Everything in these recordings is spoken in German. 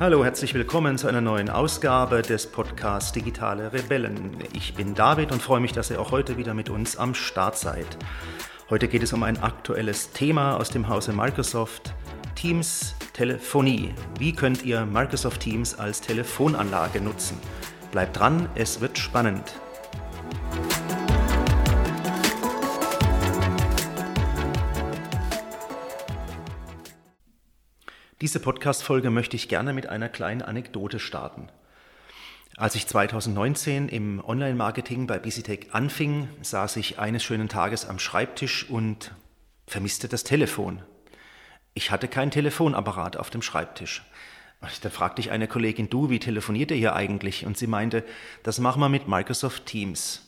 Hallo, herzlich willkommen zu einer neuen Ausgabe des Podcasts Digitale Rebellen. Ich bin David und freue mich, dass ihr auch heute wieder mit uns am Start seid. Heute geht es um ein aktuelles Thema aus dem Hause Microsoft, Teams Telefonie. Wie könnt ihr Microsoft Teams als Telefonanlage nutzen? Bleibt dran, es wird spannend. Diese Podcast-Folge möchte ich gerne mit einer kleinen Anekdote starten. Als ich 2019 im Online-Marketing bei BusyTech anfing, saß ich eines schönen Tages am Schreibtisch und vermisste das Telefon. Ich hatte kein Telefonapparat auf dem Schreibtisch. Da fragte ich eine Kollegin, du, wie telefoniert ihr hier eigentlich? Und sie meinte, das machen wir mit Microsoft Teams.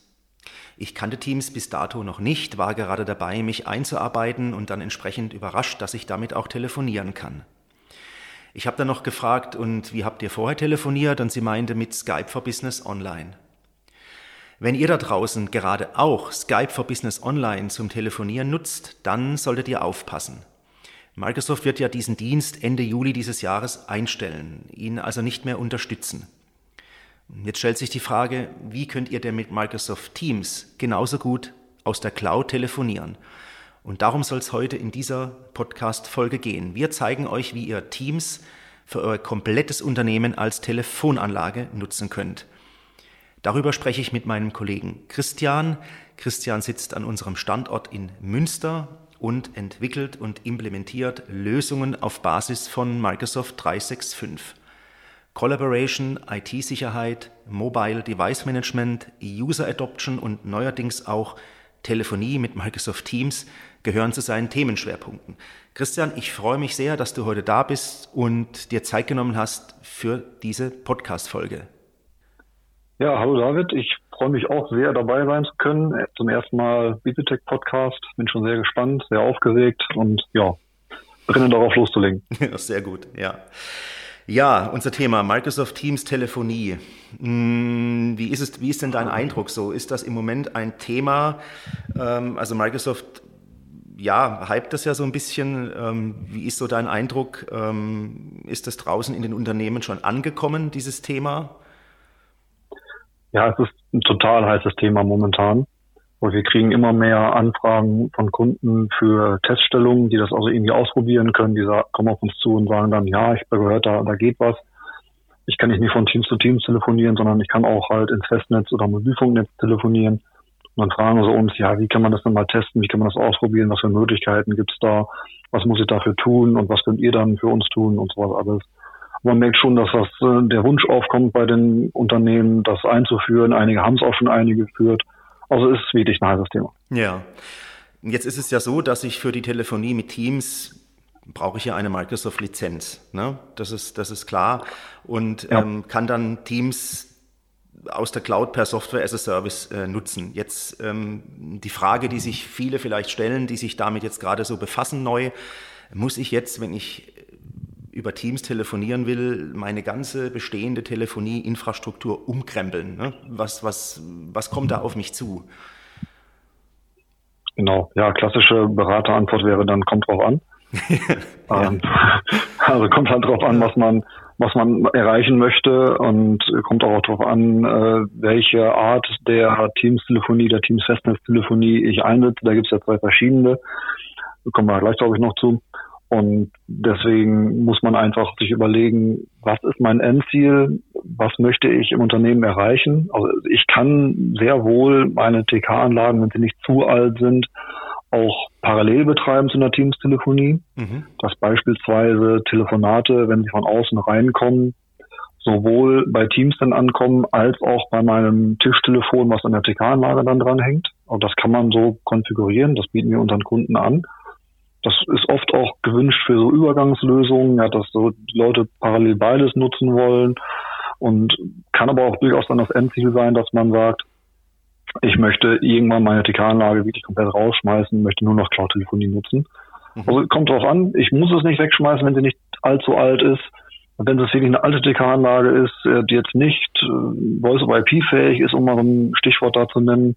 Ich kannte Teams bis dato noch nicht, war gerade dabei, mich einzuarbeiten und dann entsprechend überrascht, dass ich damit auch telefonieren kann. Ich habe dann noch gefragt, und wie habt ihr vorher telefoniert? Und sie meinte mit Skype for Business Online. Wenn ihr da draußen gerade auch Skype for Business Online zum Telefonieren nutzt, dann solltet ihr aufpassen. Microsoft wird ja diesen Dienst Ende Juli dieses Jahres einstellen, ihn also nicht mehr unterstützen. Jetzt stellt sich die Frage, wie könnt ihr denn mit Microsoft Teams genauso gut aus der Cloud telefonieren? Und darum soll es heute in dieser Podcast-Folge gehen. Wir zeigen euch, wie ihr Teams für euer komplettes Unternehmen als Telefonanlage nutzen könnt. Darüber spreche ich mit meinem Kollegen Christian. Christian sitzt an unserem Standort in Münster und entwickelt und implementiert Lösungen auf Basis von Microsoft 365. Collaboration, IT-Sicherheit, Mobile Device Management, User Adoption und neuerdings auch Telefonie mit Microsoft Teams gehören zu seinen Themenschwerpunkten. Christian, ich freue mich sehr, dass du heute da bist und dir Zeit genommen hast für diese Podcast-Folge. Ja, hallo David. Ich freue mich auch sehr, dabei sein zu können. Zum ersten Mal Bibitech Podcast. Bin schon sehr gespannt, sehr aufgeregt und ja, brenne darauf loszulegen. sehr gut, ja. Ja, unser Thema Microsoft Teams Telefonie. Hm, wie ist es, wie ist denn dein Eindruck so? Ist das im Moment ein Thema? Ähm, also Microsoft ja, hypt das ja so ein bisschen. Ähm, wie ist so dein Eindruck? Ähm, ist das draußen in den Unternehmen schon angekommen, dieses Thema? Ja, es ist ein total heißes Thema momentan. Und wir kriegen immer mehr Anfragen von Kunden für Teststellungen, die das also irgendwie ausprobieren können. Die kommen auf uns zu und sagen dann, ja, ich habe gehört, da, da geht was. Ich kann nicht von Teams zu Teams telefonieren, sondern ich kann auch halt ins Festnetz oder Mobilfunknetz telefonieren. Und dann fragen sie uns, ja, wie kann man das denn mal testen, wie kann man das ausprobieren, was für Möglichkeiten gibt's da, was muss ich dafür tun und was könnt ihr dann für uns tun und sowas alles. Man merkt schon, dass das äh, der Wunsch aufkommt bei den Unternehmen, das einzuführen. Einige haben es auch schon eingeführt. Also es ist wirklich ein heißes Thema. Ja. Jetzt ist es ja so, dass ich für die Telefonie mit Teams brauche ich ja eine Microsoft-Lizenz. Ne? Das, ist, das ist klar. Und ja. ähm, kann dann Teams aus der Cloud per Software as a Service äh, nutzen. Jetzt ähm, die Frage, die sich viele vielleicht stellen, die sich damit jetzt gerade so befassen neu, muss ich jetzt, wenn ich über Teams telefonieren will, meine ganze bestehende Telefonieinfrastruktur umkrempeln? Ne? Was, was, was kommt da auf mich zu? Genau, ja, klassische Beraterantwort wäre dann, kommt drauf an. ähm, also kommt halt drauf an, was man was man erreichen möchte und kommt auch darauf an, äh, welche Art der Teams-Telefonie, der Teams-Festnetztelefonie ich einsetze. Da gibt es ja zwei verschiedene. Da kommen wir gleich, glaube ich, noch zu. Und deswegen muss man einfach sich überlegen, was ist mein Endziel? Was möchte ich im Unternehmen erreichen? Also ich kann sehr wohl meine TK-Anlagen, wenn sie nicht zu alt sind, auch parallel betreiben zu einer Teams-Telefonie, mhm. dass beispielsweise Telefonate, wenn sie von außen reinkommen, sowohl bei Teams dann ankommen, als auch bei meinem Tischtelefon, was an der TK-Anlage dann dranhängt. Und das kann man so konfigurieren, das bieten wir unseren Kunden an. Das ist oft auch gewünscht für so Übergangslösungen, ja, dass so die Leute parallel beides nutzen wollen und kann aber auch durchaus dann das Endziel sein, dass man sagt, ich möchte irgendwann meine TK-Anlage wirklich komplett rausschmeißen, möchte nur noch Cloud-Telefonie nutzen. Mhm. Also kommt drauf an, ich muss es nicht wegschmeißen, wenn sie nicht allzu alt ist. Wenn das wirklich eine alte TK-Anlage ist, äh, die jetzt nicht äh, Voice-over-IP-fähig ist, um mal ein Stichwort da zu nennen,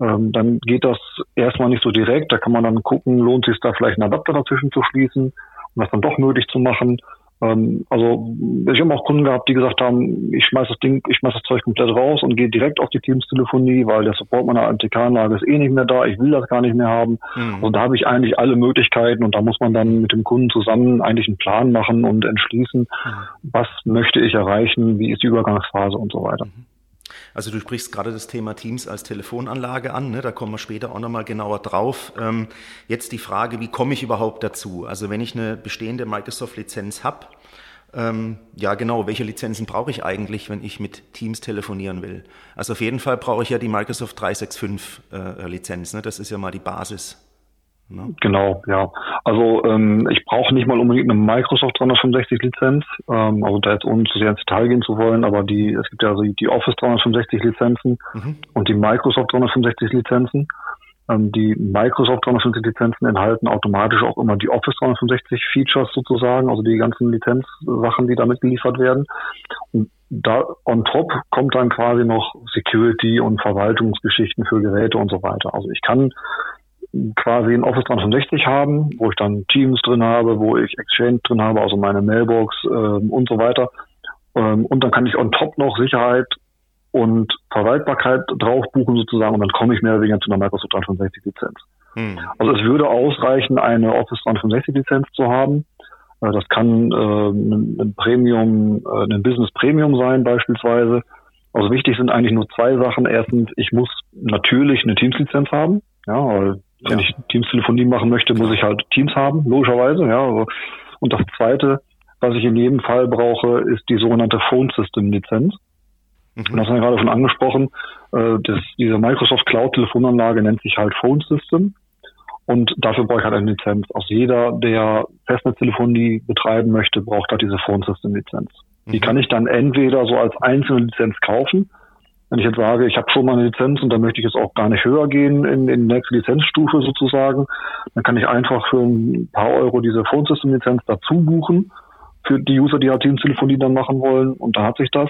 ähm, dann geht das erstmal nicht so direkt. Da kann man dann gucken, lohnt es sich da vielleicht einen Adapter dazwischen zu schließen, um das dann doch möglich zu machen. Ähm, also ich habe auch Kunden gehabt, die gesagt haben, ich schmeiß das Ding, ich schmeiß das Zeug komplett raus und gehe direkt auf die Teams-Telefonie, weil der Support meiner ATK-Anlage ist eh nicht mehr da, ich will das gar nicht mehr haben. Mhm. Und da habe ich eigentlich alle Möglichkeiten und da muss man dann mit dem Kunden zusammen eigentlich einen Plan machen und entschließen, mhm. was möchte ich erreichen, wie ist die Übergangsphase und so weiter. Mhm. Also du sprichst gerade das Thema Teams als Telefonanlage an, ne? da kommen wir später auch nochmal genauer drauf. Ähm, jetzt die Frage, wie komme ich überhaupt dazu? Also wenn ich eine bestehende Microsoft-Lizenz habe, ähm, ja genau, welche Lizenzen brauche ich eigentlich, wenn ich mit Teams telefonieren will? Also auf jeden Fall brauche ich ja die Microsoft 365 äh, ne? das ist ja mal die Basis. Ne? Genau, ja. Also ähm, ich brauche nicht mal unbedingt eine Microsoft 365 Lizenz, ähm, also da jetzt ohne zu sehr ins Detail gehen zu wollen, aber die, es gibt ja also die Office 365 Lizenzen mhm. und die Microsoft 365 Lizenzen. Ähm, die Microsoft 365 Lizenzen enthalten automatisch auch immer die Office 365 Features sozusagen, also die ganzen Lizenzsachen, die damit geliefert werden. Und da on top kommt dann quasi noch Security und Verwaltungsgeschichten für Geräte und so weiter. Also ich kann quasi ein Office 365 haben, wo ich dann Teams drin habe, wo ich Exchange drin habe, also meine Mailbox ähm, und so weiter. Ähm, und dann kann ich on top noch Sicherheit und Verwaltbarkeit drauf buchen sozusagen und dann komme ich mehr oder weniger zu einer Microsoft 365 Lizenz. Hm. Also es würde ausreichen, eine Office 365 Lizenz zu haben. Äh, das kann äh, ein Premium, äh, ein Business Premium sein beispielsweise. Also wichtig sind eigentlich nur zwei Sachen. Erstens, ich muss natürlich eine Teams Lizenz haben. Ja, weil wenn ja. ich Teams-Telefonie machen möchte, muss ich halt Teams haben, logischerweise. Ja, also, und das Zweite, was ich in jedem Fall brauche, ist die sogenannte Phone System Lizenz. Mhm. Und das haben wir gerade schon angesprochen. Äh, das, diese Microsoft Cloud Telefonanlage nennt sich halt Phone System. Und dafür brauche ich halt eine Lizenz. Auch jeder, der Festnetztelefonie betreiben möchte, braucht halt diese Phone System Lizenz. Mhm. Die kann ich dann entweder so als einzelne Lizenz kaufen wenn ich jetzt sage, ich habe schon mal eine Lizenz und da möchte ich jetzt auch gar nicht höher gehen in, in die nächste Lizenzstufe sozusagen, dann kann ich einfach für ein paar Euro diese Phone System Lizenz dazu buchen für die User, die halt Teamtelefonie dann machen wollen und da hat sich das.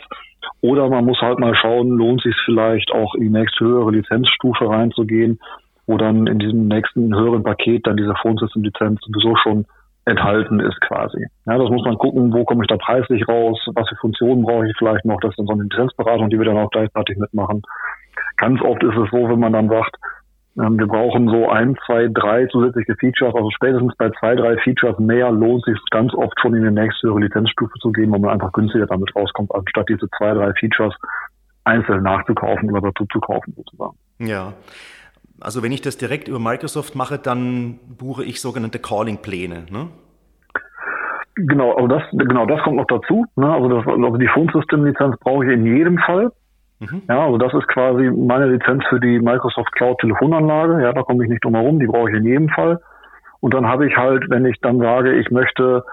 Oder man muss halt mal schauen, lohnt sich vielleicht auch in die nächste höhere Lizenzstufe reinzugehen, wo dann in diesem nächsten höheren Paket dann diese Phone System Lizenz sowieso schon enthalten ist quasi. Ja, das muss man gucken, wo komme ich da preislich raus, was für Funktionen brauche ich vielleicht noch, das ist dann so eine Lizenzberatung, die wir dann auch gleichzeitig mitmachen. Ganz oft ist es so, wenn man dann sagt, ähm, wir brauchen so ein, zwei, drei zusätzliche Features, also spätestens bei zwei, drei Features mehr lohnt sich ganz oft schon in die nächste höhere Lizenzstufe zu gehen, weil man einfach günstiger damit rauskommt, anstatt diese zwei, drei Features einzeln nachzukaufen oder dazu zu kaufen sozusagen. Ja. Also wenn ich das direkt über Microsoft mache, dann buche ich sogenannte Calling-Pläne. Ne? Genau, also das, genau das kommt noch dazu. Ne? Also, das, also die Phone System Lizenz brauche ich in jedem Fall. Mhm. Ja, also das ist quasi meine Lizenz für die Microsoft Cloud Telefonanlage. Ja, da komme ich nicht drum herum, die brauche ich in jedem Fall. Und dann habe ich halt, wenn ich dann sage, ich möchte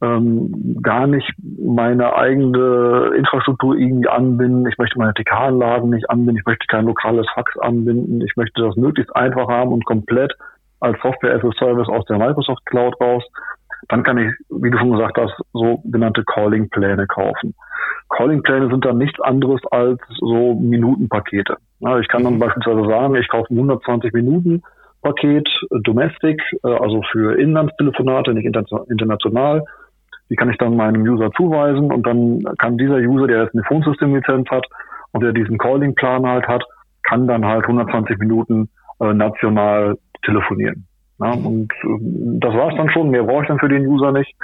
ähm, gar nicht meine eigene Infrastruktur irgendwie anbinden. Ich möchte meine TK-Anlagen nicht anbinden. Ich möchte kein lokales Fax anbinden. Ich möchte das möglichst einfach haben und komplett als Software as a Service aus der Microsoft Cloud raus. Dann kann ich, wie du schon gesagt hast, so genannte Calling-Pläne kaufen. Calling-Pläne sind dann nichts anderes als so Minutenpakete. Ich kann dann mhm. beispielsweise sagen, ich kaufe ein 120 Minuten Paket Domestic, äh, also für Inlandstelefonate, nicht international die kann ich dann meinem User zuweisen und dann kann dieser User, der jetzt eine Phone-System-Lizenz hat und der diesen Calling-Plan halt hat, kann dann halt 120 Minuten äh, national telefonieren. Ja, und äh, das war's dann schon. Mehr brauche ich dann für den User nicht.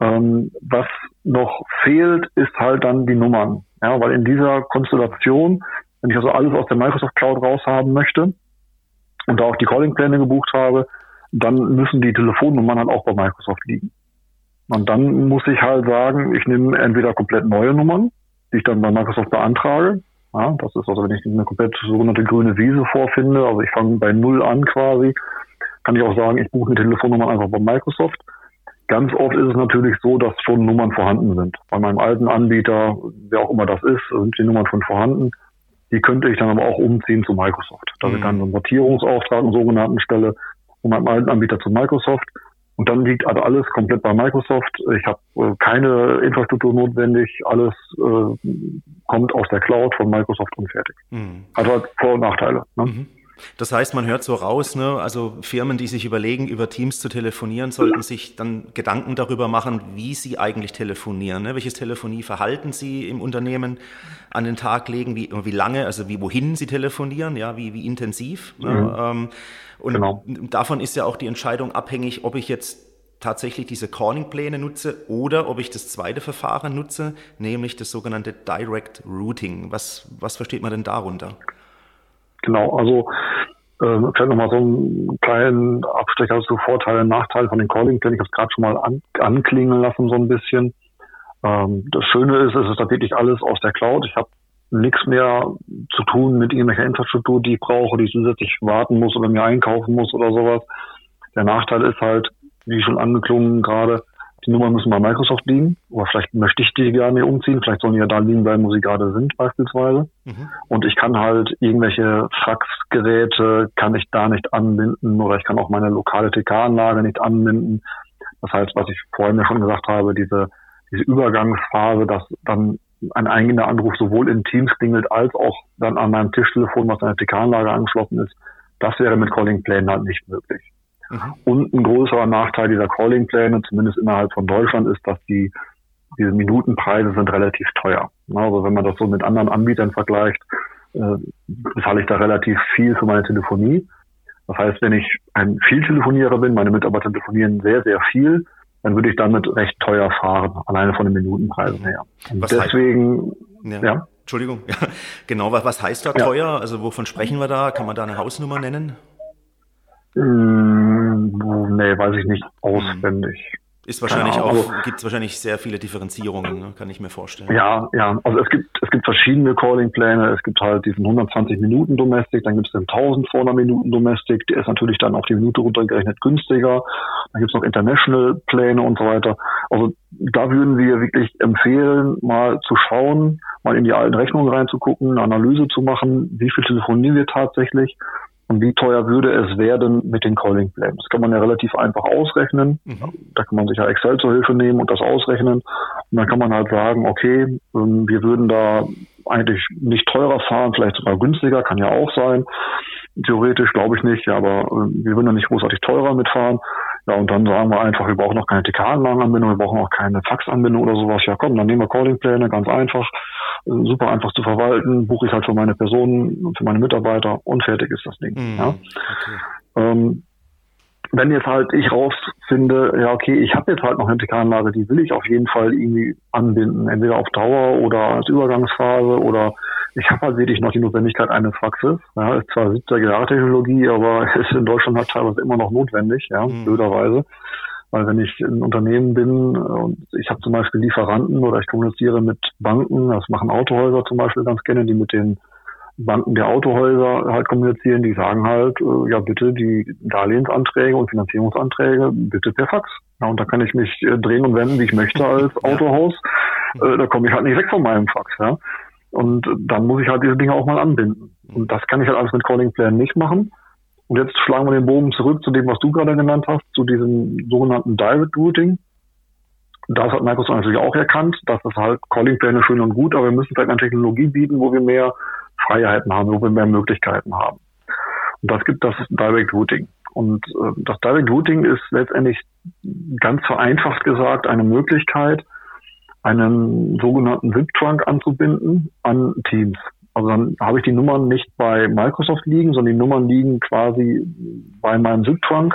Ähm, was noch fehlt, ist halt dann die Nummern. Ja, weil in dieser Konstellation, wenn ich also alles aus der Microsoft Cloud raushaben möchte und da auch die Calling-Pläne gebucht habe, dann müssen die Telefonnummern halt auch bei Microsoft liegen. Und dann muss ich halt sagen, ich nehme entweder komplett neue Nummern, die ich dann bei Microsoft beantrage. Ja, das ist also, wenn ich eine komplett sogenannte grüne Wiese vorfinde, also ich fange bei Null an quasi, kann ich auch sagen, ich buche eine Telefonnummer einfach bei Microsoft. Ganz oft ist es natürlich so, dass schon Nummern vorhanden sind. Bei meinem alten Anbieter, wer auch immer das ist, sind die Nummern schon vorhanden. Die könnte ich dann aber auch umziehen zu Microsoft. Dass mhm. ich dann einen Sortierungsauftrag, einen sogenannten Stelle, von meinem alten Anbieter zu Microsoft Und dann liegt also alles komplett bei Microsoft. Ich habe äh, keine Infrastruktur notwendig. Alles äh, kommt aus der Cloud von Microsoft und fertig. Mhm. Also hat Vor- und Nachteile. Ne? Mhm. Das heißt, man hört so raus, ne? also Firmen, die sich überlegen, über Teams zu telefonieren, sollten sich dann Gedanken darüber machen, wie sie eigentlich telefonieren. Ne? Welches Telefonieverhalten sie im Unternehmen an den Tag legen, wie, wie lange, also wie wohin sie telefonieren, ja, wie, wie intensiv. Ne? Mhm. Ähm, und genau. davon ist ja auch die Entscheidung abhängig, ob ich jetzt tatsächlich diese Calling-Pläne nutze oder ob ich das zweite Verfahren nutze, nämlich das sogenannte Direct Routing. Was, was versteht man denn darunter? Genau, also äh, vielleicht nochmal so einen kleinen Abstecher zu Vorteile und Nachteile von den Calling-Plänen. Ich habe es gerade schon mal an, anklingen lassen so ein bisschen. Ähm, das Schöne ist, es ist tatsächlich alles aus der Cloud. Ich habe nichts mehr zu tun mit irgendwelcher Infrastruktur, die ich brauche, die ich zusätzlich warten muss oder mir einkaufen muss oder sowas. Der Nachteil ist halt, wie schon angeklungen gerade, die Nummern müssen bei Microsoft liegen. Oder vielleicht möchte ich die nicht umziehen. Vielleicht sollen die ja da liegen bleiben, wo sie gerade sind, beispielsweise. Mhm. Und ich kann halt irgendwelche Faxgeräte kann ich da nicht anbinden oder ich kann auch meine lokale TK-Anlage nicht anbinden. Das heißt, was ich vorhin ja schon gesagt habe, diese, diese Übergangsphase, dass dann ein eingehender Anruf sowohl in Teams klingelt als auch dann an meinem Tischtelefon, was an der TK-Anlage angeschlossen ist, das wäre mit Calling-Plänen halt nicht möglich. Mhm. Und ein größerer Nachteil dieser Calling-Pläne, zumindest innerhalb von Deutschland, ist, dass die diese Minutenpreise sind relativ teuer. Also wenn man das so mit anderen Anbietern vergleicht, äh, bezahle ich da relativ viel für meine Telefonie. Das heißt, wenn ich ein Vieltelefonierer bin, meine Mitarbeiter telefonieren sehr, sehr viel, dann würde ich damit recht teuer fahren, alleine von den Minutenpreisen her. Und was deswegen, ja. ja. Entschuldigung, ja, genau, was, was heißt da teuer? Ja. Also wovon sprechen wir da? Kann man da eine Hausnummer nennen? Hm, nee, weiß ich nicht auswendig. Ist wahrscheinlich auch, gibt es wahrscheinlich sehr viele Differenzierungen, ne? kann ich mir vorstellen. Ja, ja, also es gibt, es gibt verschiedene Calling-Pläne. Es gibt halt diesen 120 Minuten Domestic, dann gibt es den 1000 vor einer Minuten Domestic, der ist natürlich dann auf die Minute runtergerechnet günstiger. Dann gibt es noch International-Pläne und so weiter. Also da würden wir wirklich empfehlen, mal zu schauen, mal in die alten Rechnungen reinzugucken, eine Analyse zu machen, wie viel telefonieren wir tatsächlich und wie teuer würde es werden mit den Calling Plans? Das kann man ja relativ einfach ausrechnen. Mhm. Da kann man sich ja Excel zur Hilfe nehmen und das ausrechnen. Und dann kann man halt sagen, okay, ähm, wir würden da eigentlich nicht teurer fahren, vielleicht sogar günstiger, kann ja auch sein. Theoretisch glaube ich nicht, aber ähm, wir würden da nicht großartig teurer mitfahren. Ja, und dann sagen wir einfach, wir brauchen noch keine TK-Anlagenanbindung, wir brauchen auch keine Faxanbindung oder sowas. Ja, komm, dann nehmen wir Calling-Pläne, ganz einfach, äh, super einfach zu verwalten, buche ich halt für meine Personen, für meine Mitarbeiter und fertig ist das Ding. Mhm, ja. Okay. Ähm, wenn jetzt halt ich rausfinde, ja okay, ich habe jetzt halt noch eine TK-Anlage, die will ich auf jeden Fall irgendwie anbinden, entweder auf Dauer oder als Übergangsphase oder ich habe halt wirklich noch die Notwendigkeit eines Faxes. Ja, ist zwar 70er Jahre Technologie, aber ist in Deutschland halt teilweise immer noch notwendig, ja, mhm. blöderweise. Weil wenn ich ein Unternehmen bin und ich habe zum Beispiel Lieferanten oder ich kommuniziere mit Banken, das machen Autohäuser zum Beispiel ganz gerne, die mit den Banken der Autohäuser halt kommunizieren, die sagen halt, äh, ja bitte die Darlehensanträge und Finanzierungsanträge bitte per Fax. Ja, und da kann ich mich äh, drehen und wenden, wie ich möchte als Autohaus. Äh, da komme ich halt nicht weg von meinem Fax. Ja. Und dann muss ich halt diese Dinge auch mal anbinden. Und das kann ich halt alles mit Calling Plan nicht machen. Und jetzt schlagen wir den Bogen zurück zu dem, was du gerade genannt hast, zu diesem sogenannten Direct Routing. Das hat Microsoft natürlich auch erkannt, dass das halt Calling Pläne schön und gut, aber wir müssen vielleicht eine Technologie bieten, wo wir mehr Freiheiten haben, wo wir mehr Möglichkeiten haben. Und das gibt das Direct Routing. Und äh, das Direct Routing ist letztendlich ganz vereinfacht gesagt eine Möglichkeit, einen sogenannten ZIP-Trunk anzubinden an Teams. Also dann habe ich die Nummern nicht bei Microsoft liegen, sondern die Nummern liegen quasi bei meinem ZIP-Trunk.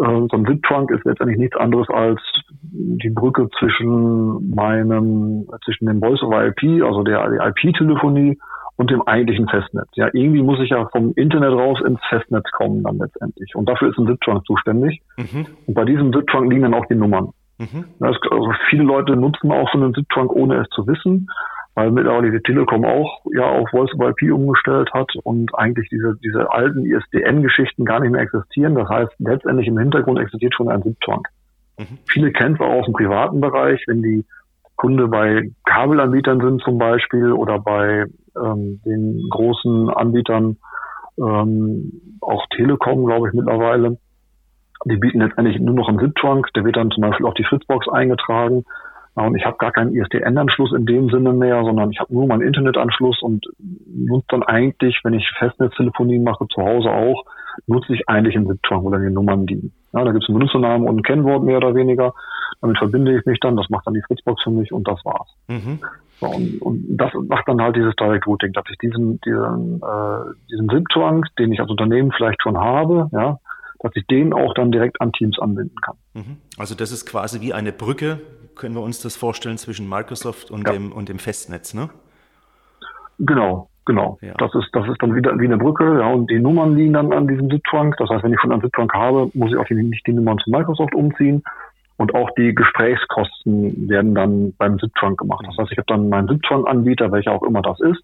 Äh, so ein ZIP-Trunk ist letztendlich nichts anderes als die Brücke zwischen meinem, zwischen dem Voice over IP, also der, der IP-Telefonie und dem eigentlichen Festnetz. Ja, irgendwie muss ich ja vom Internet raus ins Festnetz kommen dann letztendlich. Und dafür ist ein ZIP-Trunk zuständig. Mhm. Und bei diesem ZIP-Trunk liegen dann auch die Nummern. Mhm. Das, also viele Leute nutzen auch so einen SIP-Trunk, ohne es zu wissen, weil mittlerweile die Telekom auch ja auf Voice over IP umgestellt hat und eigentlich diese, diese alten ISDN-Geschichten gar nicht mehr existieren. Das heißt, letztendlich im Hintergrund existiert schon ein SIP-Trunk. Mhm. Viele kennen es auch aus dem privaten Bereich, wenn die Kunde bei Kabelanbietern sind zum Beispiel oder bei ähm, den großen Anbietern, ähm, auch Telekom, glaube ich, mittlerweile Die bieten letztendlich nur noch einen SIP-Trunk, der wird dann zum Beispiel auf die Fritzbox eingetragen. Und ich habe gar keinen ISDN-Anschluss in dem Sinne mehr, sondern ich habe nur meinen Internetanschluss und nutze dann eigentlich, wenn ich Festnetztelefonie mache, zu Hause auch, nutze ich eigentlich einen SIP-Trunk oder die Nummern, die. Ja, da gibt es einen Benutzernamen und ein Kennwort mehr oder weniger. Damit verbinde ich mich dann, das macht dann die Fritzbox für mich und das war's. Mhm. So, und, und das macht dann halt dieses Direct Routing, dass ich diesen, diesen, äh, diesen SIP-Trunk, den ich als Unternehmen vielleicht schon habe, ja, dass ich den auch dann direkt an Teams anbinden kann. Mhm. Also das ist quasi wie eine Brücke, können wir uns das vorstellen, zwischen Microsoft und, ja. dem, und dem Festnetz, ne? Genau, genau. Ja. Das ist, das ist dann wieder wie eine Brücke, ja, und die Nummern liegen dann an diesem SIP-Trunk. Das heißt, wenn ich schon einen SIP-Trunk habe, muss ich auch nicht die Nummern zu Microsoft umziehen. Und auch die Gesprächskosten werden dann beim SIP-Trunk gemacht. Das heißt, ich habe dann meinen SIP-Trunk-Anbieter, welcher auch immer das ist.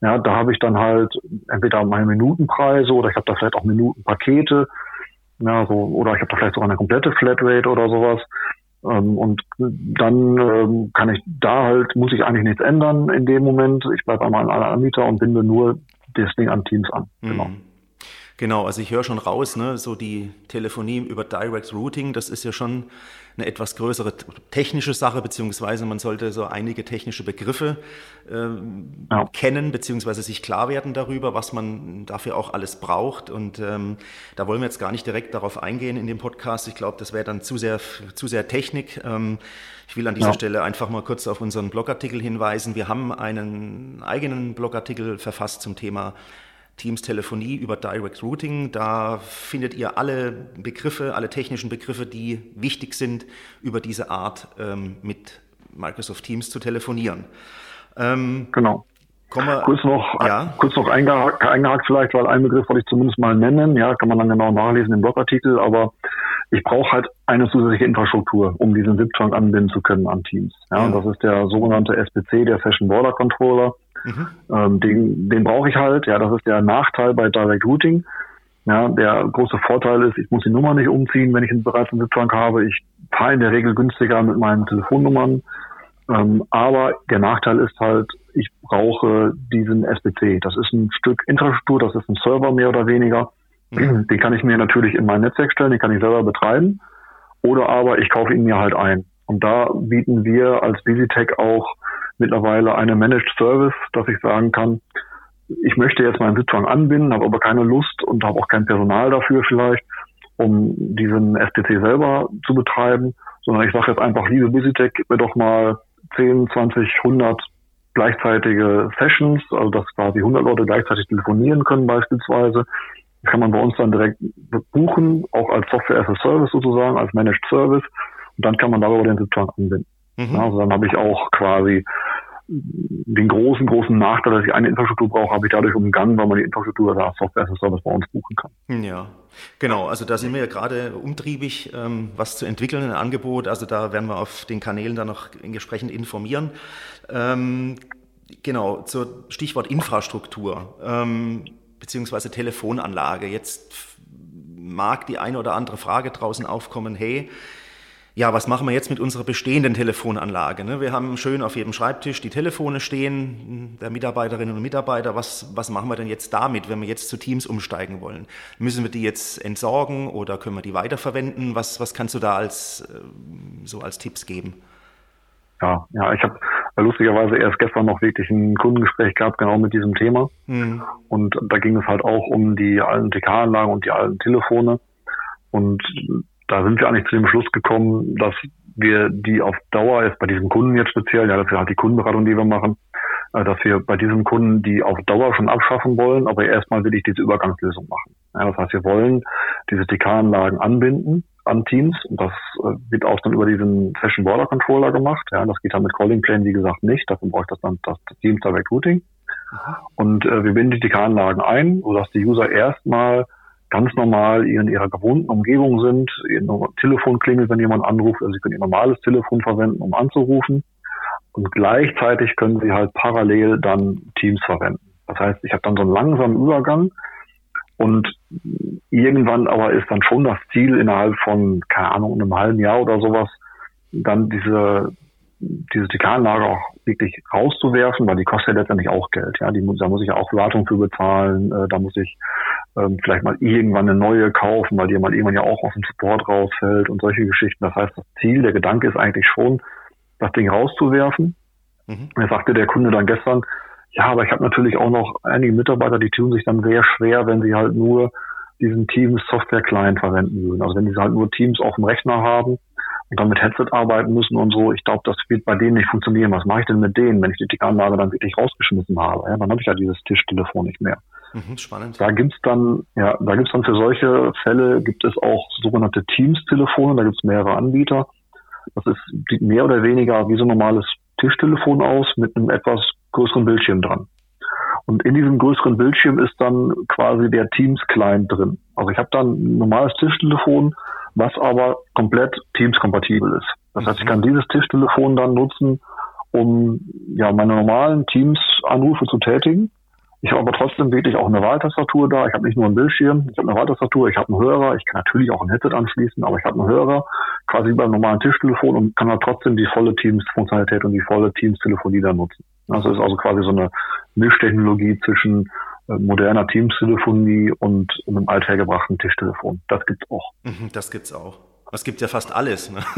Ja, da habe ich dann halt entweder meine Minutenpreise oder ich habe da vielleicht auch Minutenpakete. Ja, so, oder ich habe da vielleicht sogar eine komplette Flatrate oder sowas. Ähm, und dann ähm, kann ich da halt, muss ich eigentlich nichts ändern in dem Moment. Ich bleibe einmal an aller Anbieter und binde nur das Ding an Teams an. Genau. Mhm. Genau, also ich höre schon raus, ne, so die Telefonie über Direct Routing, das ist ja schon eine etwas größere technische Sache, beziehungsweise man sollte so einige technische Begriffe äh, ja. kennen, beziehungsweise sich klar werden darüber, was man dafür auch alles braucht. Und ähm, da wollen wir jetzt gar nicht direkt darauf eingehen in dem Podcast. Ich glaube, das wäre dann zu sehr, zu sehr Technik. Ähm, ich will an dieser ja. Stelle einfach mal kurz auf unseren Blogartikel hinweisen. Wir haben einen eigenen Blogartikel verfasst zum Thema Teams Telefonie über Direct Routing. Da findet ihr alle Begriffe, alle technischen Begriffe, die wichtig sind, über diese Art ähm, mit Microsoft Teams zu telefonieren. Ähm, genau. Wir, kurz noch, ja? kurz noch eingehakt, eingehakt vielleicht, weil ein Begriff wollte ich zumindest mal nennen. Ja, kann man dann genau nachlesen im Blogartikel. Aber ich brauche halt eine zusätzliche Infrastruktur, um diesen SIP-Trunk anbinden zu können an Teams. Ja, ja. Und das ist der sogenannte SPC, der Session Border Controller. Mhm. Ähm, den den brauche ich halt. Ja, das ist der Nachteil bei Direct Routing. Ja, der große Vorteil ist, ich muss die Nummer nicht umziehen, wenn ich bereits einen SIP-Trunk habe. Ich fahre in der Regel günstiger mit meinen Telefonnummern. Ähm, aber der Nachteil ist halt, ich brauche diesen SBC. Das ist ein Stück Infrastruktur, das ist ein Server mehr oder weniger. Mhm. Den kann ich mir natürlich in mein Netzwerk stellen, den kann ich selber betreiben. Oder aber ich kaufe ihn mir halt ein. Und da bieten wir als BusyTech auch mittlerweile eine Managed Service, dass ich sagen kann, ich möchte jetzt meinen Sitzung anbinden, habe aber keine Lust und habe auch kein Personal dafür vielleicht, um diesen SPC selber zu betreiben, sondern ich sage jetzt einfach, liebe BusyTech, gib mir doch mal 10, 20, 100 gleichzeitige Sessions, also dass quasi 100 Leute gleichzeitig telefonieren können beispielsweise. Das kann man bei uns dann direkt buchen, auch als Software as a Service sozusagen, als Managed Service. Und dann kann man darüber den Sitzplan anbinden. Mhm. Also dann habe ich auch quasi den großen, großen Nachteil, dass ich eine Infrastruktur brauche, habe ich dadurch umgangen, weil man die Infrastruktur als Software as a Service bei uns buchen kann. Ja, genau. Also da sind wir ja gerade umtriebig, ähm, was zu entwickeln, ein Angebot. Also da werden wir auf den Kanälen dann noch entsprechend informieren. Ähm, genau, zur Stichwort Infrastruktur ähm, beziehungsweise Telefonanlage. Jetzt mag die eine oder andere Frage draußen aufkommen, hey, ja, was machen wir jetzt mit unserer bestehenden Telefonanlage? Ne? Wir haben schön auf jedem Schreibtisch die Telefone stehen, der Mitarbeiterinnen und Mitarbeiter. Was, was machen wir denn jetzt damit, wenn wir jetzt zu Teams umsteigen wollen? Müssen wir die jetzt entsorgen oder können wir die weiterverwenden? Was, was kannst du da als, äh, so als Tipps geben? Ja, ja, ich habe lustigerweise erst gestern noch wirklich ein Kundengespräch gehabt, genau mit diesem Thema. Mhm. Und da ging es halt auch um die alten TK-Anlagen und die alten Telefone. Und da sind wir eigentlich zu dem Schluss gekommen, dass wir die auf Dauer jetzt bei diesem Kunden jetzt speziell, ja, das ist halt die Kundenberatung, die wir machen, äh, dass wir bei diesem Kunden die auf Dauer schon abschaffen wollen, aber erstmal will ich diese Übergangslösung machen. Ja, das heißt, wir wollen diese TK-Anlagen anbinden an Teams und das äh, wird auch dann über diesen Session Border Controller gemacht. Ja, das geht dann mit Calling Plane, wie gesagt, nicht. Dafür braucht das dann das Teams Direct Routing. Und äh, wir binden die TK-Anlagen ein, sodass die User erstmal ganz normal in ihrer gewohnten Umgebung sind, ihr Telefon klingelt, wenn jemand anruft, also sie können ihr normales Telefon verwenden, um anzurufen. Und gleichzeitig können sie halt parallel dann Teams verwenden. Das heißt, ich habe dann so einen langsamen Übergang und irgendwann aber ist dann schon das Ziel innerhalb von, keine Ahnung, einem halben Jahr oder sowas, dann diese diese TK-Anlage auch wirklich rauszuwerfen, weil die kostet ja letztendlich auch Geld. Ja, die, da muss ich ja auch Wartung für bezahlen, äh, da muss ich ähm, vielleicht mal irgendwann eine neue kaufen, weil die mal irgendwann ja auch aus dem Support rausfällt und solche Geschichten. Das heißt, das Ziel, der Gedanke ist eigentlich schon, das Ding rauszuwerfen. Mhm. Er sagte der Kunde dann gestern, ja, aber ich habe natürlich auch noch einige Mitarbeiter, die tun sich dann sehr schwer, wenn sie halt nur diesen Teams Software Client verwenden würden. Also wenn die halt nur Teams auf dem Rechner haben dann mit Headset arbeiten müssen und so, ich glaube, das wird bei denen nicht funktionieren. Was mache ich denn mit denen, wenn ich die Tickanlage dann wirklich rausgeschmissen habe? Ja, dann habe ich ja dieses Tischtelefon nicht mehr. Mhm, spannend. Da gibt's dann, ja, da gibt's dann für solche Fälle gibt es auch sogenannte Teams-Telefone, da gibt's mehrere Anbieter. Das ist sieht mehr oder weniger wie so ein normales Tischtelefon aus mit einem etwas größeren Bildschirm dran. Und in diesem größeren Bildschirm ist dann quasi der Teams-Client drin. Also ich habe dann ein normales Tischtelefon, was aber komplett Teams-kompatibel ist. Das heißt, ich kann dieses Tischtelefon dann nutzen, um ja meine normalen Teams-Anrufe zu tätigen. Ich habe aber trotzdem wirklich auch eine Wahltastatur da. Ich habe nicht nur einen Bildschirm, ich habe eine Wahltastatur, ich habe einen Hörer, ich kann natürlich auch ein Headset anschließen, aber ich habe einen Hörer, quasi beim normalen Tischtelefon und kann halt trotzdem die volle Teams-Funktionalität und die volle Teams-Telefonie dann nutzen. Also ist also quasi so eine Mischtechnologie zwischen moderner Teams-Telefonie und einem althergebrachten Tischtelefon. Das gibt's auch. Mhm, das gibt's auch. Es gibt ja fast alles. Ne?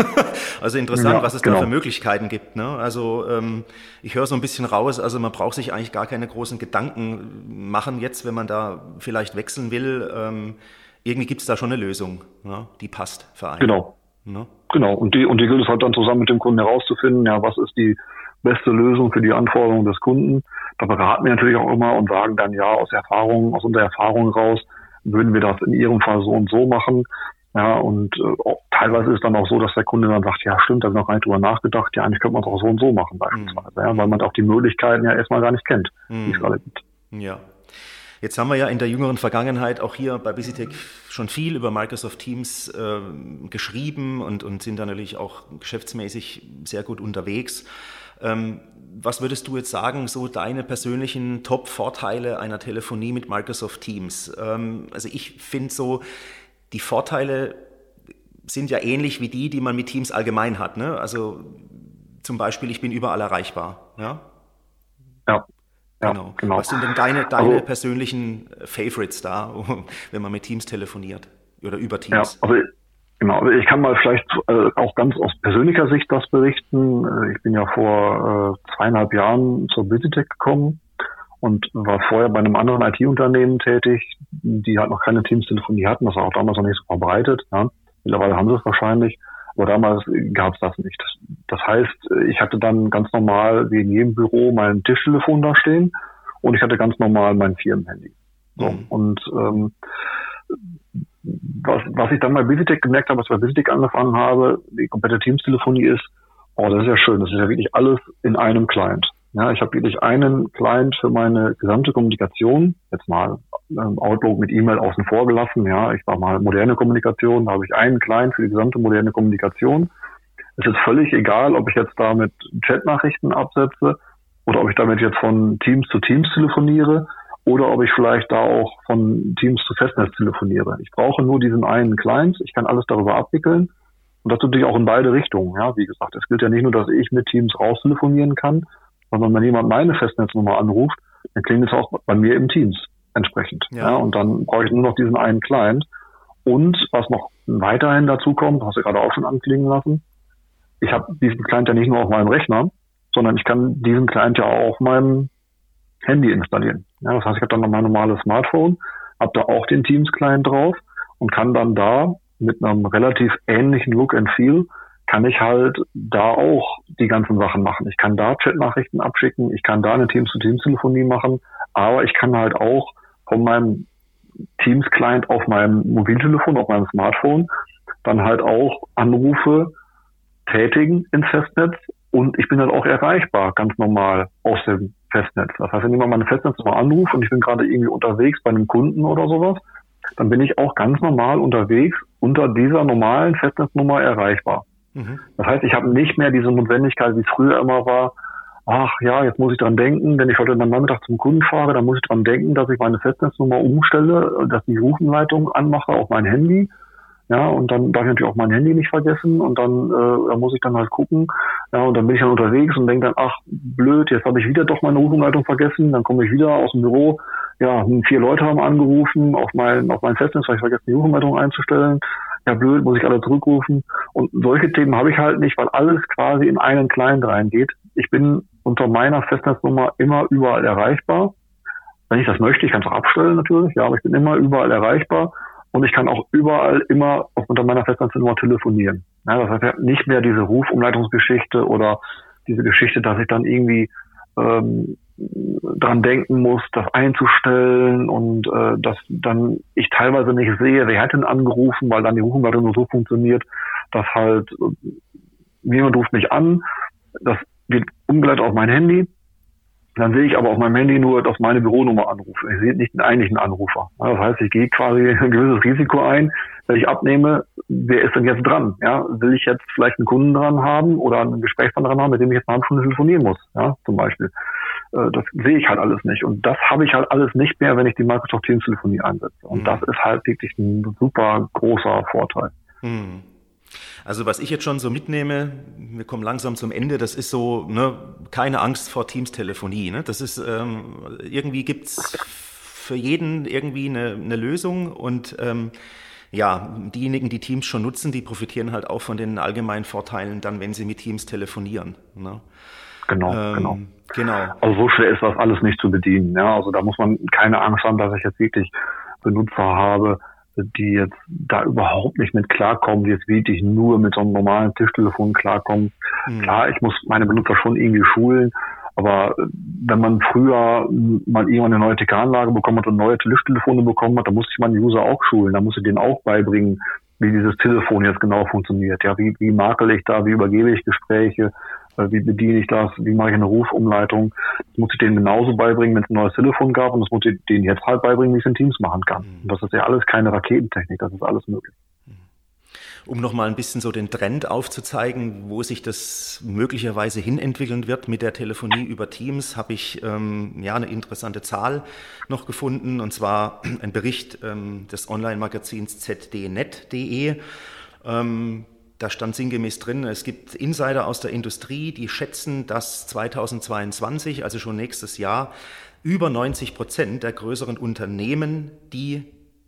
Also interessant, ja, was es genau. da für Möglichkeiten gibt. Ne? Also ähm, ich höre so ein bisschen raus, also man braucht sich eigentlich gar keine großen Gedanken machen jetzt, wenn man da vielleicht wechseln will. Ähm, irgendwie gibt es da schon eine Lösung, ne? die passt für einen. Genau. Ne? Genau. Und die, und die gilt es halt dann zusammen mit dem Kunden herauszufinden, ja, was ist die beste Lösung für die Anforderungen des Kunden. Da beraten wir natürlich auch immer und sagen dann, ja, aus Erfahrung, aus unserer Erfahrung raus, würden wir das in Ihrem Fall so und so machen. Ja, und äh, teilweise ist es dann auch so, dass der Kunde dann sagt, ja stimmt, da habe ich noch gar nicht drüber nachgedacht, ja, eigentlich könnte man es auch so und so machen beispielsweise, mhm. ja, weil man auch die Möglichkeiten ja erstmal gar nicht kennt, mhm. die es gerade gibt. Ja. Jetzt haben wir ja in der jüngeren Vergangenheit auch hier bei Visitech schon viel über Microsoft Teams äh, geschrieben und, und sind da natürlich auch geschäftsmäßig sehr gut unterwegs. Ähm, was würdest du jetzt sagen, so deine persönlichen Top-Vorteile einer Telefonie mit Microsoft Teams? Ähm, also ich finde so, die Vorteile sind ja ähnlich wie die, die man mit Teams allgemein hat. Ne? Also zum Beispiel, ich bin überall erreichbar. Ja. Ja. Genau. genau. Was sind denn deine, deine also, persönlichen Favorites da, wenn man mit Teams telefoniert oder über Teams? Ja, also Genau, also ich kann mal vielleicht äh, auch ganz aus persönlicher Sicht das berichten. Äh, ich bin ja vor äh, zweieinhalb Jahren zur Visitech gekommen und war vorher bei einem anderen IT-Unternehmen tätig, die halt noch keine Teams-Telefonie hatten. Das war auch damals noch nicht so verbreitet. Ja. Mittlerweile haben sie es wahrscheinlich, aber damals gab es das nicht. Das heißt, ich hatte dann ganz normal wie in jedem Büro mein Tischtelefon da stehen und ich hatte ganz normal mein Firmenhandy. So, mhm. Und ähm, was, was ich dann bei Visitech gemerkt habe, was ich bei Visitech angefangen habe, die komplette Teams-Telefonie ist, oh, das ist ja schön, das ist ja wirklich alles in einem Client. Ja, ich habe wirklich einen Client für meine gesamte Kommunikation, jetzt mal ähm, Outlook mit E-Mail außen vor gelassen, ja, ich war mal moderne Kommunikation, da habe ich einen Client für die gesamte moderne Kommunikation. Es ist völlig egal, ob ich jetzt damit Chatnachrichten absetze oder ob ich damit jetzt von Teams zu Teams telefoniere oder ob ich vielleicht da auch von Teams zu Festnetz telefoniere. Ich brauche nur diesen einen Client, ich kann alles darüber abwickeln und das natürlich auch in beide Richtungen. Ja, wie gesagt, es gilt ja nicht nur, dass ich mit Teams raustelefonieren kann, sondern wenn jemand meine Festnetznummer anruft, dann klingt es auch bei mir im Teams entsprechend. Ja. ja. und dann brauche ich nur noch diesen einen Client. Und was noch weiterhin dazu kommt, hast du gerade auch schon anklingen lassen, ich habe diesen Client ja nicht nur auf meinem Rechner, sondern ich kann diesen Client ja auch auf meinem Handy installieren. Ja, das heißt, ich habe dann noch mein normales Smartphone, habe da auch den Teams-Client drauf und kann dann da mit einem relativ ähnlichen Look and Feel kann ich halt da auch die ganzen Sachen machen. Ich kann da Chatnachrichten abschicken, ich kann da eine Teams-zu-Teams-Telefonie machen, aber ich kann halt auch von meinem Teams-Client auf meinem Mobiltelefon, auf meinem Smartphone, dann halt auch Anrufe tätigen ins Festnetz und ich bin halt auch erreichbar, ganz normal aus dem Festnetz. Das heißt, wenn jemand meine Festnetznummer anruft und ich bin gerade irgendwie unterwegs bei einem Kunden oder sowas, dann bin ich auch ganz normal unterwegs unter dieser normalen Festnetznummer erreichbar. Mhm. Das heißt, ich habe nicht mehr diese Notwendigkeit, wie es früher immer war, ach ja, jetzt muss ich dran denken, wenn ich heute am Nachmittag zum Kunden fahre, dann muss ich dran denken, dass ich meine Festnetznummer umstelle, dass ich die Rufenleitung anmache auf mein Handy. Ja, und dann darf ich natürlich auch mein Handy nicht vergessen und dann äh, da muss ich dann halt gucken, ja, und dann bin ich dann unterwegs und denke dann, ach blöd, jetzt habe ich wieder doch meine Rufumleitung vergessen, dann komme ich wieder aus dem Büro, ja, vier Leute haben angerufen auf mein auf mein Festnetz, weil ich vergessen die Rufumleitung einzustellen, ja blöd, muss ich alle zurückrufen. Und solche Themen habe ich halt nicht, weil alles quasi in einen Client reingeht. Ich bin unter meiner Festnetznummer immer überall erreichbar. Wenn ich das möchte. Ich kann es auch abstellen natürlich, ja, aber ich bin immer überall erreichbar und ich kann auch überall immer unter meiner Festnetznummer telefonieren. Ja, das heißt ja nicht mehr diese Rufumleitungsgeschichte oder diese Geschichte, dass ich dann irgendwie ähm, dran denken muss, das einzustellen und äh, dass dann ich teilweise nicht sehe, wer hat denn angerufen, weil dann die Rufumleitung nur so funktioniert, dass halt äh, jemand ruft mich an, das wird umgeleitet auf mein Handy, dann sehe ich aber auf meinem Handy nur, dass meine Büronummer anrufe. Ich sehe nicht den eigentlichen Anrufer. Das heißt, ich gehe quasi ein gewisses Risiko ein, wenn ich abnehme, wer ist denn jetzt dran? Ja, will ich jetzt vielleicht einen Kunden dran haben oder einen Gesprächspartner dran haben, mit dem ich jetzt eine halbe Stunde telefonieren muss, ja, zum Beispiel. Äh, das sehe ich halt alles nicht. Und das habe ich halt alles nicht mehr, wenn ich die Microsoft Teams Telefonie einsetze. Und mhm. das ist halt wirklich ein super großer Vorteil. Mhm. Also was ich jetzt schon so mitnehme, wir kommen langsam zum Ende, das ist so, ne, keine Angst vor Teams-Telefonie. Ne? Das ist, ähm, irgendwie gibt's für jeden irgendwie eine, eine Lösung und ähm, ja, diejenigen, die Teams schon nutzen, die profitieren halt auch von den allgemeinen Vorteilen dann, wenn sie mit Teams telefonieren. Ne? Genau, ähm, genau. Genau. Also so schwer ist das alles nicht zu bedienen. Ja, also da muss man keine Angst haben, dass ich jetzt wirklich Benutzer habe, die jetzt da überhaupt nicht mit klarkommen, die jetzt wirklich nur mit so einem normalen Tischtelefon klarkommen. Mhm. Klar, ich muss meine Benutzer schon irgendwie schulen, aber äh, wenn man früher mal irgendwann eine neue TK-Anlage bekommen hat und neue Tischtelefone bekommen hat, dann musste ich meinen User auch schulen, dann musste ich denen auch beibringen, wie dieses Telefon jetzt genau funktioniert. Ja, wie, wie makel ich da, wie übergebe ich Gespräche, wie bediene ich das, wie mache ich eine Rufumleitung. Das muss ich denen genauso beibringen, wenn es ein neues Telefon gab und das muss ich denen jetzt halt beibringen, wie ich es in Teams machen kann. Mhm. Das ist ja alles keine Raketentechnik, das ist alles möglich. Mhm. Um nochmal ein bisschen so den Trend aufzuzeigen, wo sich das möglicherweise hinentwickeln wird mit der Telefonie über Teams, habe ich ähm, ja eine interessante Zahl noch gefunden, und zwar ein Bericht ähm, des Online-Magazins zdnet.de. Ähm, da stand sinngemäß drin, es gibt Insider aus der Industrie, die schätzen, dass 2022, also schon nächstes Jahr, über 90 Prozent der größeren Unternehmen, die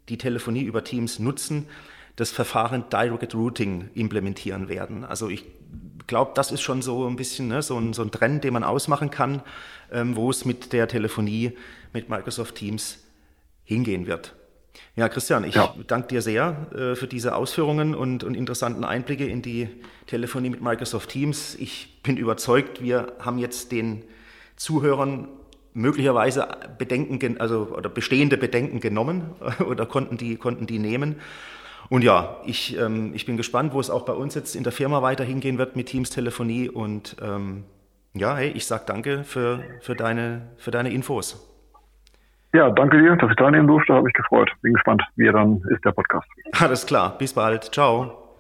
die Telefonie über Teams nutzen, das Verfahren Direct Routing implementieren werden. Also ich glaube, das ist schon so ein bisschen ne, so, ein, so ein Trend, den man ausmachen kann, ähm, wo es mit der Telefonie mit Microsoft Teams hingehen wird. Ja, Christian, ich ja. danke dir sehr äh, für diese Ausführungen und, und, interessanten Einblicke in die Telefonie mit Microsoft Teams. Ich bin überzeugt, wir haben jetzt den Zuhörern möglicherweise Bedenken, also oder bestehende Bedenken genommen oder konnten die, konnten die nehmen. Und ja, ich, ähm, ich bin gespannt, wo es auch bei uns jetzt in der Firma weiterhin gehen wird mit Teams Telefonie. Und ähm, ja, hey, ich sage danke für, für, deine, für deine Infos. Ja, danke dir, dass ich teilnehmen durfte. Habe mich gefreut. Bin gespannt, wie er dann ist, der Podcast. Alles klar. Bis bald. Ciao.